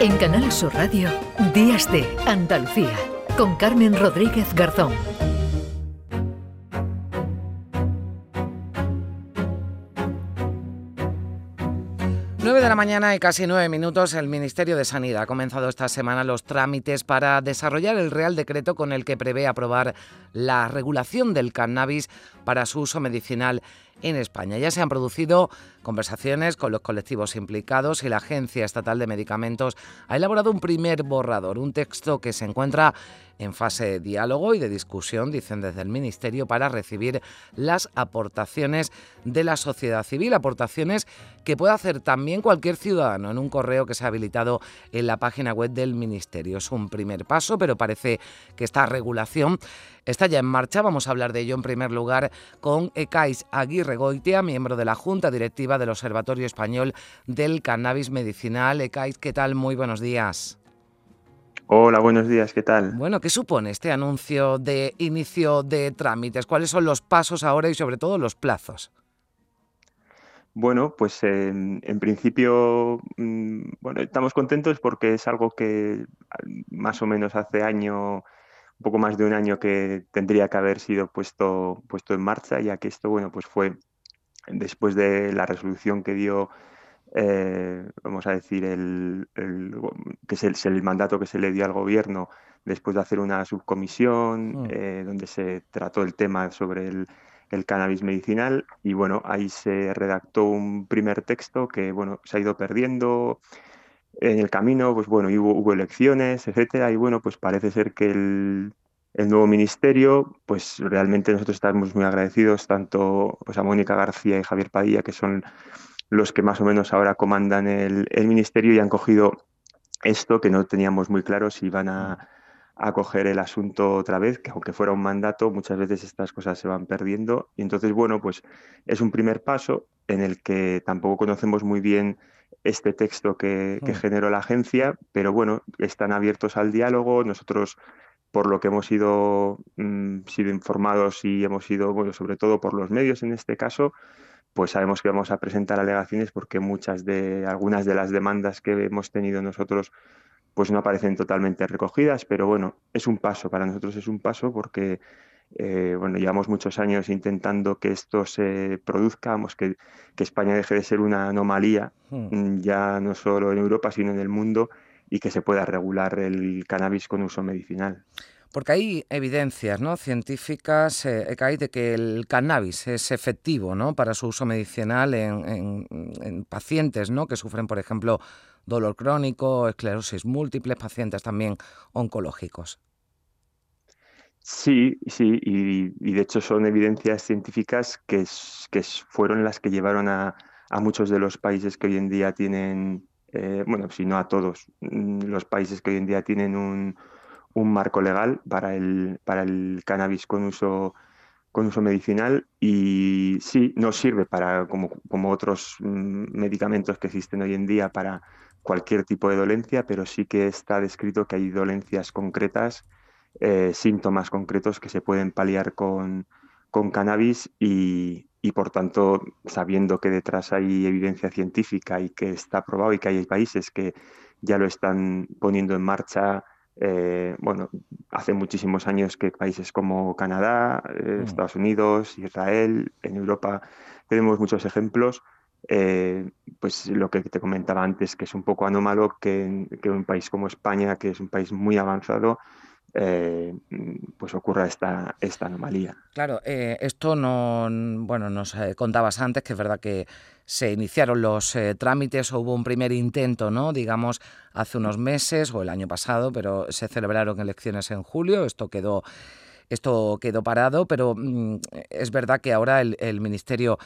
En Canal Sur Radio, Días de Andalucía, con Carmen Rodríguez Garzón. 9 de la mañana y casi nueve minutos, el Ministerio de Sanidad ha comenzado esta semana los trámites para desarrollar el Real Decreto con el que prevé aprobar la regulación del cannabis para su uso medicinal en España. Ya se han producido conversaciones con los colectivos implicados y la Agencia Estatal de Medicamentos ha elaborado un primer borrador, un texto que se encuentra en fase de diálogo y de discusión, dicen desde el Ministerio, para recibir las aportaciones de la sociedad civil, aportaciones que puede hacer también cualquier ciudadano en un correo que se ha habilitado en la página web del Ministerio. Es un primer paso, pero parece que esta regulación está ya en marcha. Vamos a hablar de ello en primer lugar con Ekais Aguirre Goitia, miembro de la Junta Directiva del Observatorio Español del Cannabis Medicinal. Ekais, ¿qué tal? Muy buenos días. Hola, buenos días, ¿qué tal? Bueno, ¿qué supone este anuncio de inicio de trámites? ¿Cuáles son los pasos ahora y sobre todo los plazos? Bueno, pues en, principio, mm, bueno, estamos contentos porque es algo que más o menos hace año un poco más de un año que tendría que haber sido puesto, puesto en marcha, ya que esto, bueno, pues fue después de la resolución que dio, eh, vamos a decir, el, que es el, mandato que se le dio al gobierno después de hacer una subcomisión mm. eh, donde se trató el tema sobre el, el, cannabis medicinal y bueno, ahí se redactó un primer texto que bueno, se ha ido perdiendo en el camino, pues bueno, hubo, elecciones, etcétera, y bueno, pues parece ser que el, nuevo ministerio, pues realmente nosotros estamos muy agradecidos tanto pues, a Mónica García y Javier Padilla, que son los que más o menos ahora comandan el, ministerio y han cogido esto que no teníamos muy claro si iban a, a coger el asunto otra vez, que aunque fuera un mandato, muchas veces estas cosas se van perdiendo. Y entonces, bueno, pues es un primer paso en el que tampoco conocemos muy bien este texto que, mm. generó la agencia, pero bueno, están abiertos al diálogo. Nosotros, por lo que hemos sido, mm, sido informados y hemos sido, bueno, sobre todo por los medios en este caso, pues sabemos que vamos a presentar alegaciones porque muchas de, algunas de las demandas que hemos tenido nosotros pues no aparecen totalmente recogidas, pero bueno, es un paso, para nosotros es un paso porque eh, bueno, llevamos muchos años intentando que esto se produzca, que, que España deje de ser una anomalía, hmm. mm, ya no solo en Europa, sino en el mundo, y que se pueda regular el cannabis con uso medicinal. Porque hay evidencias ¿no? científicas eh, de que el cannabis es efectivo ¿no? para su uso medicinal en, en, pacientes ¿no? que sufren, por ejemplo, dolor crónico, esclerosis múltiple, pacientes también oncológicos. Sí, sí, y, de hecho son evidencias científicas que, que fueron las que llevaron a, muchos de los países que hoy en día tienen, eh, bueno, si no a todos, mm, los países que hoy en día tienen un, marco legal para el, para el cannabis con uso, con uso medicinal y sí, no sirve para, como, como otros mm, medicamentos que existen hoy en día para cualquier tipo de dolencia, pero sí que está descrito que hay dolencias concretas eh, síntomas concretos que se pueden paliar con, con cannabis y, y, por tanto, sabiendo que detrás hay evidencia científica y que está probado y que hay países que ya lo están poniendo en marcha, eh, bueno, hace muchísimos años que países como Canadá, eh, mm. Estados Unidos, Israel, en Europa tenemos muchos ejemplos. Pues lo que te comentaba antes, que es un poco anómalo que, que un país como España, que es un país muy avanzado, eh, pues ocurra esta, esta anomalía. Claro, eh, esto no, bueno, nos eh, contabas antes que es verdad que se iniciaron los trámites o hubo un primer intento, ¿no? Digamos, hace unos meses o el año pasado, pero se celebraron elecciones en julio, esto quedó esto quedó parado, pero mm, es verdad que ahora el, Ministerio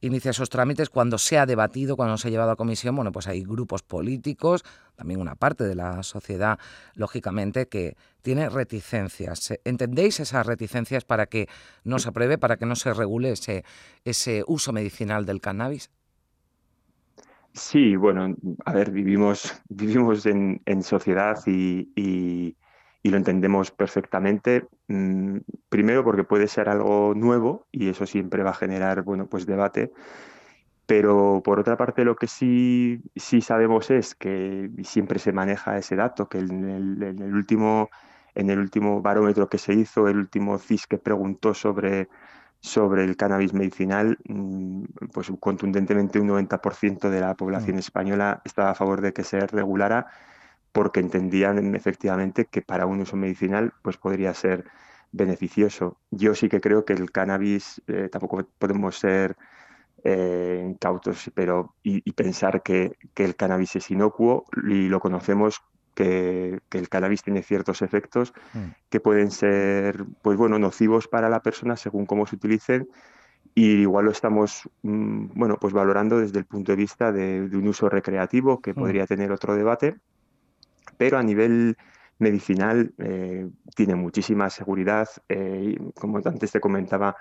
inicia esos trámites, cuando se ha debatido, cuando se ha llevado a comisión, bueno, pues hay grupos políticos, también una parte de la sociedad, lógicamente, que tiene reticencias. ¿Entendéis esas reticencias para que no se apruebe, para que no se regule ese, uso medicinal del cannabis? Sí, bueno, a ver, vivimos, vivimos en, sociedad y lo entendemos perfectamente. Mm, primero porque puede ser algo nuevo y eso siempre va a generar bueno, pues debate. Pero por otra parte, lo que sí, sí sabemos es que siempre se maneja ese dato, que en el, último, en el último barómetro que se hizo, el último CIS que preguntó sobre, sobre el cannabis medicinal, mm, pues contundentemente un 90% de la población mm. española estaba a favor de que se regulara porque entendían efectivamente que para un uso medicinal pues podría ser beneficioso. Yo sí que creo que el cannabis, eh, tampoco podemos ser eh, cautos pero, y, pensar que, el cannabis es inocuo y lo conocemos que, el cannabis tiene ciertos efectos mm. que pueden ser pues bueno nocivos para la persona según cómo se utilicen y igual lo estamos mm, bueno pues valorando desde el punto de vista de, un uso recreativo que mm. podría tener otro debate pero a nivel medicinal eh, tiene muchísima seguridad eh, como antes te comentaba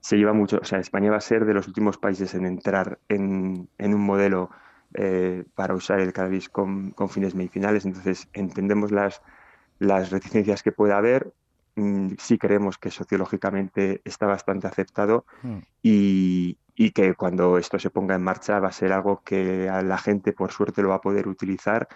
se lleva mucho, o sea, España va a ser de los últimos países en entrar en, un modelo eh, para usar el cannabis con, fines medicinales, entonces entendemos las, las reticencias que pueda haber, mm, sí creemos que sociológicamente está bastante aceptado hmm. y, que cuando esto se ponga en marcha va a ser algo que a la gente por suerte lo va a poder utilizar.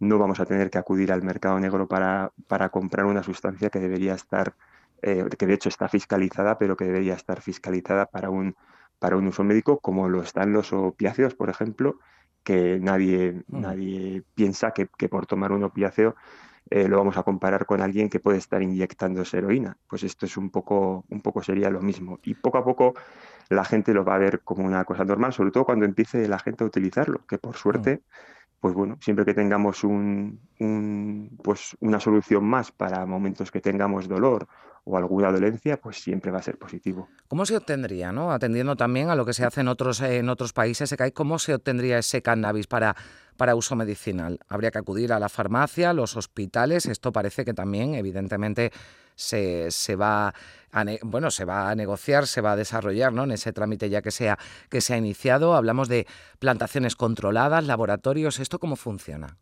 No vamos a tener que acudir al mercado negro para, para comprar una sustancia que debería estar eh, que de hecho está fiscalizada, pero que debería estar fiscalizada para un, para un uso médico, como lo están los opiáceos, por ejemplo, que nadie, mm. nadie piensa que, por tomar un opiáceo eh, lo vamos a comparar con alguien que puede estar inyectando heroína. Pues esto es un poco, un poco sería lo mismo. Y poco a poco la gente lo va a ver como una cosa normal, sobre todo cuando empiece la gente a utilizarlo, que por suerte mm pues bueno, siempre que tengamos un, pues una solución más para momentos que tengamos dolor o alguna dolencia, pues siempre va a ser positivo. ¿Cómo se obtendría, no? atendiendo también a lo que se hace en otros, en otros países, cómo se obtendría ese cannabis para, para uso medicinal? ¿Habría que acudir a la farmacia, los hospitales? Esto parece que también, evidentemente, se, se, va a bueno, se va a negociar, se va a desarrollar ¿no? en ese trámite ya que sea que se ha iniciado. Hablamos de plantaciones controladas, laboratorios. ¿Esto cómo funciona?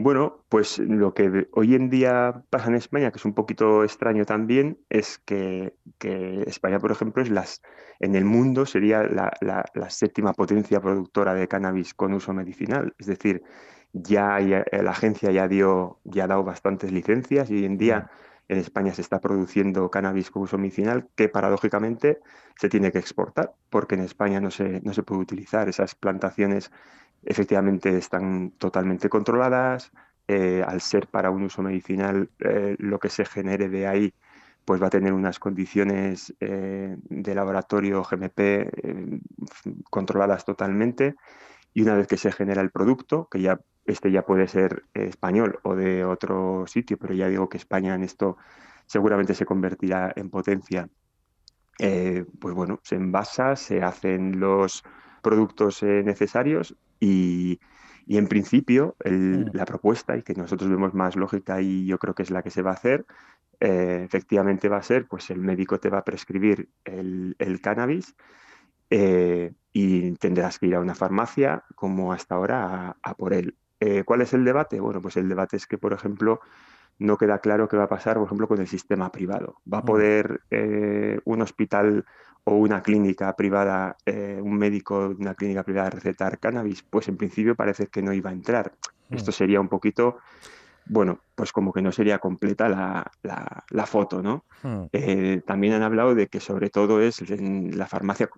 Bueno, pues lo que hoy en día pasa en España, que es un poquito extraño también, es que, España, por ejemplo, es las, en el mundo sería la, la, séptima potencia productora de cannabis con uso medicinal. Es decir, ya, la agencia ya dio, ya ha dado bastantes licencias y hoy en día en España se está produciendo cannabis con uso medicinal que paradójicamente se tiene que exportar porque en España no se, no se puede utilizar. Esas plantaciones efectivamente están totalmente controladas. Eh, al ser para un uso medicinal, eh, lo que se genere de ahí pues va a tener unas condiciones eh, de laboratorio GMP controladas totalmente y una vez que se genera el producto, que ya este ya puede ser español o de otro sitio, pero ya digo que España en esto seguramente se convertirá en potencia. Pues bueno, se envasa, se hacen los productos necesarios y, en principio mm. la propuesta, y que nosotros vemos más lógica y yo creo que es la que se va a hacer, eh, efectivamente va a ser, pues el médico te va a prescribir el, cannabis y tendrás que ir a una farmacia como hasta ahora a por él. Eh, ¿Cuál es el debate? Bueno, pues el debate es que, por ejemplo, no queda claro qué va a pasar, por ejemplo, con el sistema privado. ¿Va a mm. poder eh, un hospital o una clínica privada, eh, un médico de una clínica privada recetar cannabis? Pues en principio parece que no iba a entrar. Mm. Esto sería un poquito, bueno, pues como que no sería completa la, foto, ¿no? Mm. también han hablado de que sobre todo es en la farmacia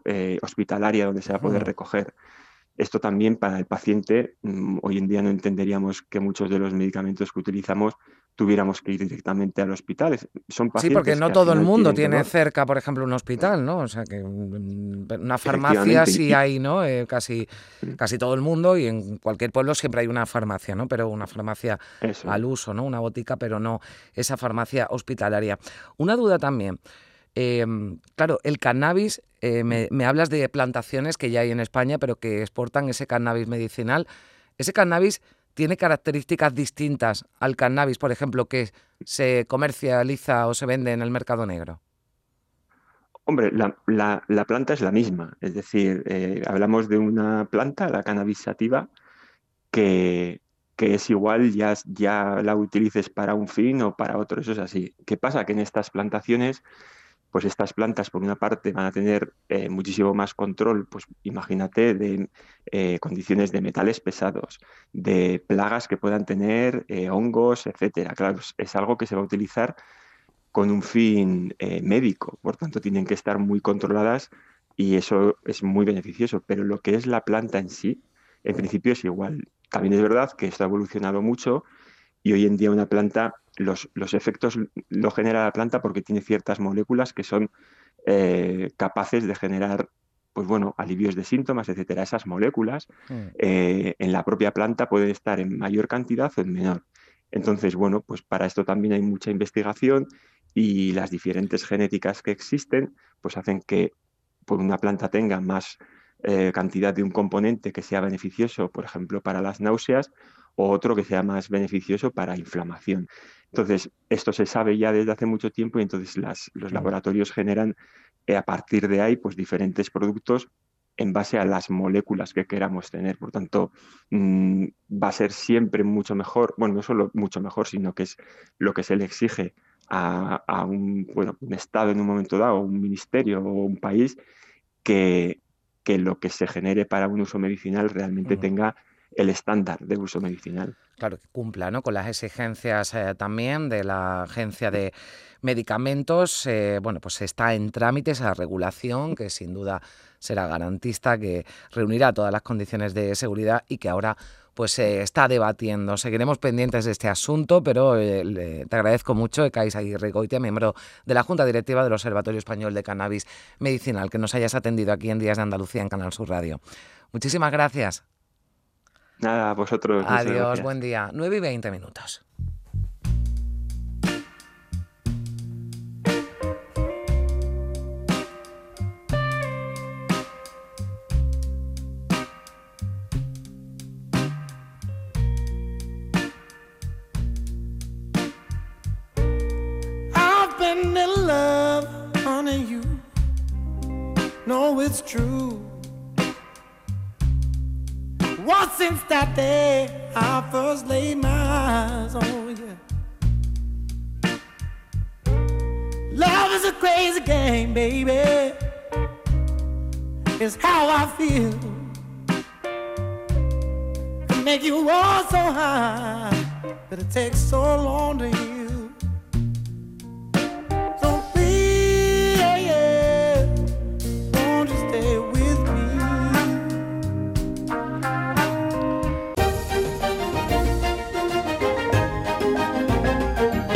hospitalaria donde se va a poder recoger. Esto también para el paciente, mm, hoy en día no entenderíamos que muchos de los medicamentos que utilizamos tuviéramos que ir directamente al hospital. Son sí, porque no todo el mundo tiene cerca, por ejemplo, un hospital, ¿no? O sea, que mm, una farmacia sí hay, ¿no? Eh, casi, casi todo el mundo y en cualquier pueblo siempre hay una farmacia, ¿no? Pero una farmacia al uso, ¿no? Una botica, pero no esa farmacia hospitalaria. Una duda también. Em, claro, el cannabis, eh, me, hablas de plantaciones que ya hay en España, pero que exportan ese cannabis medicinal. Ese cannabis tiene características distintas al cannabis, por ejemplo, que se comercializa o se vende en el mercado negro. Hombre, la, planta es la misma, es decir, eh, hablamos de una planta, la cannabis sativa, que, que es igual ya, ya la utilices para un fin o para otro, eso es así. ¿Qué pasa? Que en estas plantaciones pues estas plantas, por una parte, van a tener eh, muchísimo más control, pues imagínate, de eh, condiciones de metales pesados, de plagas que puedan tener, eh, hongos, etcétera. Claro, es algo que se va a utilizar con un fin médico, por tanto, tienen que estar muy controladas y eso es muy beneficioso. Pero lo que es la planta en sí, en principio es igual. También es verdad que esto ha evolucionado mucho y hoy en día una planta los, efectos lo genera la planta porque tiene ciertas moléculas que son eh, capaces de generar pues bueno, alivios de síntomas, etcétera. Esas moléculas mm. eh, en la propia planta pueden estar en mayor cantidad o en menor. Entonces, bueno, pues para esto también hay mucha investigación y las diferentes genéticas que existen, pues hacen que pues, una planta tenga más eh, cantidad de un componente que sea beneficioso, por ejemplo, para las náuseas, o otro que sea más beneficioso para inflamación. Entonces, esto se sabe ya desde hace mucho tiempo y entonces los laboratorios generan eh, a partir de ahí pues diferentes productos en base a las moléculas que queramos tener. Por tanto, mm, va a ser siempre mucho mejor, bueno, no solo mucho mejor, sino que es lo que se le exige a, un, bueno, un Estado en un momento dado, un ministerio o un país, que, que lo que se genere para un uso medicinal realmente tenga el estándar de uso medicinal. Claro, que cumpla ¿no? con las exigencias eh, también de la Agencia de Medicamentos. Eh, bueno, pues está en trámite esa regulación que sin duda será garantista, que reunirá todas las condiciones de seguridad y que ahora pues se está debatiendo. Seguiremos pendientes de este asunto, pero eh, te agradezco mucho, Ecais Aguirre Goitia, miembro de la Junta Directiva del Observatorio Español de Cannabis Medicinal, que nos hayas atendido aquí en Días de Andalucía en Canal Sur Radio. Muchísimas gracias. Nada, vosotros. Adiós, buen día. 9 y 20 minutos. I've been in love, honey, you know it's true. Since that day I first laid my eyes on you. Love is a crazy game, baby. It's how I feel. To make you all so high, but it takes so long to heal.